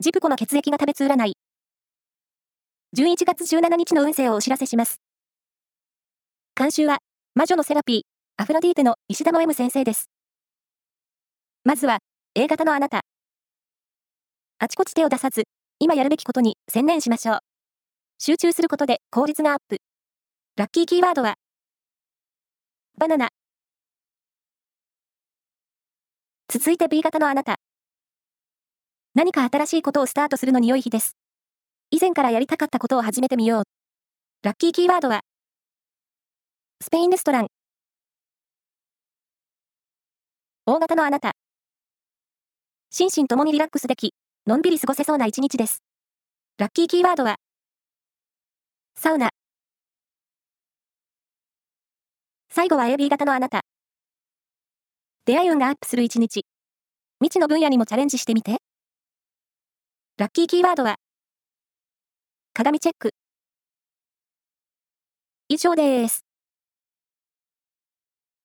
ジプコの血液が食べつ占い。11月17日の運勢をお知らせします。監修は、魔女のセラピー、アフロディーテの石田の M 先生です。まずは、A 型のあなた。あちこち手を出さず、今やるべきことに専念しましょう。集中することで効率がアップ。ラッキーキーワードは、バナナ。続いて B 型のあなた。何か新しいことをスタートするのに良い日です。以前からやりたかったことを始めてみよう。ラッキーキーワードは、スペインレストラン。大型のあなた。心身ともにリラックスでき、のんびり過ごせそうな一日です。ラッキーキーワードは、サウナ。最後は AB 型のあなた。出会い運がアップする一日。未知の分野にもチャレンジしてみて。ラッキーキーワードは、鏡チェック。以上です。